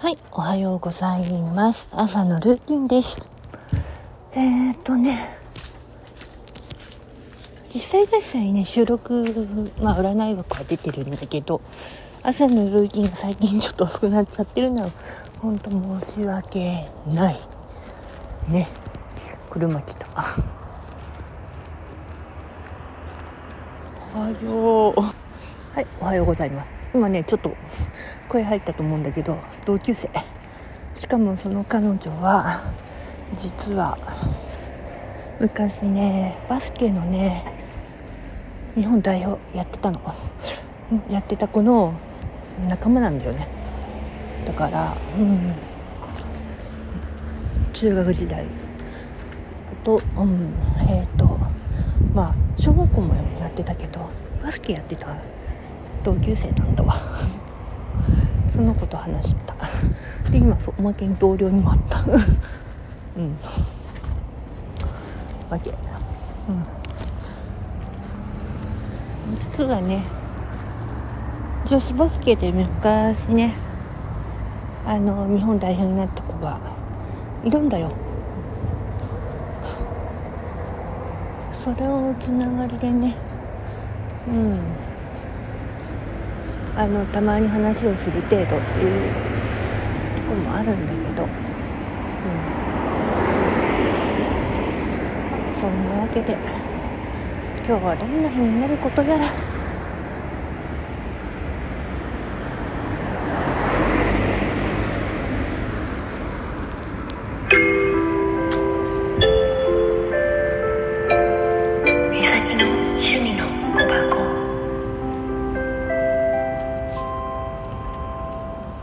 はい、おはようございます。朝のルーティンです。えー、っとね実際実際ね収録まあ占い枠は出てるんだけど朝のルーティンが最近ちょっと遅くなっちゃってるのは本当申し訳ない。ね車来た。おはよう。はいおはようございます。今ねちょっと声入ったと思うんだけど同級生。しかもその彼女は実は昔ねバスケのね日本代表やってたの。やってた子の仲間なんだよね。だからうん。中学時代。と、うん、えっ、ー、とまあ小学校もやってたけどバスケやってた同級生なんだわ。その子と話した。で今そうおまけに同僚にもあった。うん。わけ。うん。実はね女子バスケで昔ねあの日本代表になった子がいるんだよ。それをつながりでね。うんあのたまに話をする程度っていうとこもあるんだけど、うん、そんなわけで今日はどんな日になることやら。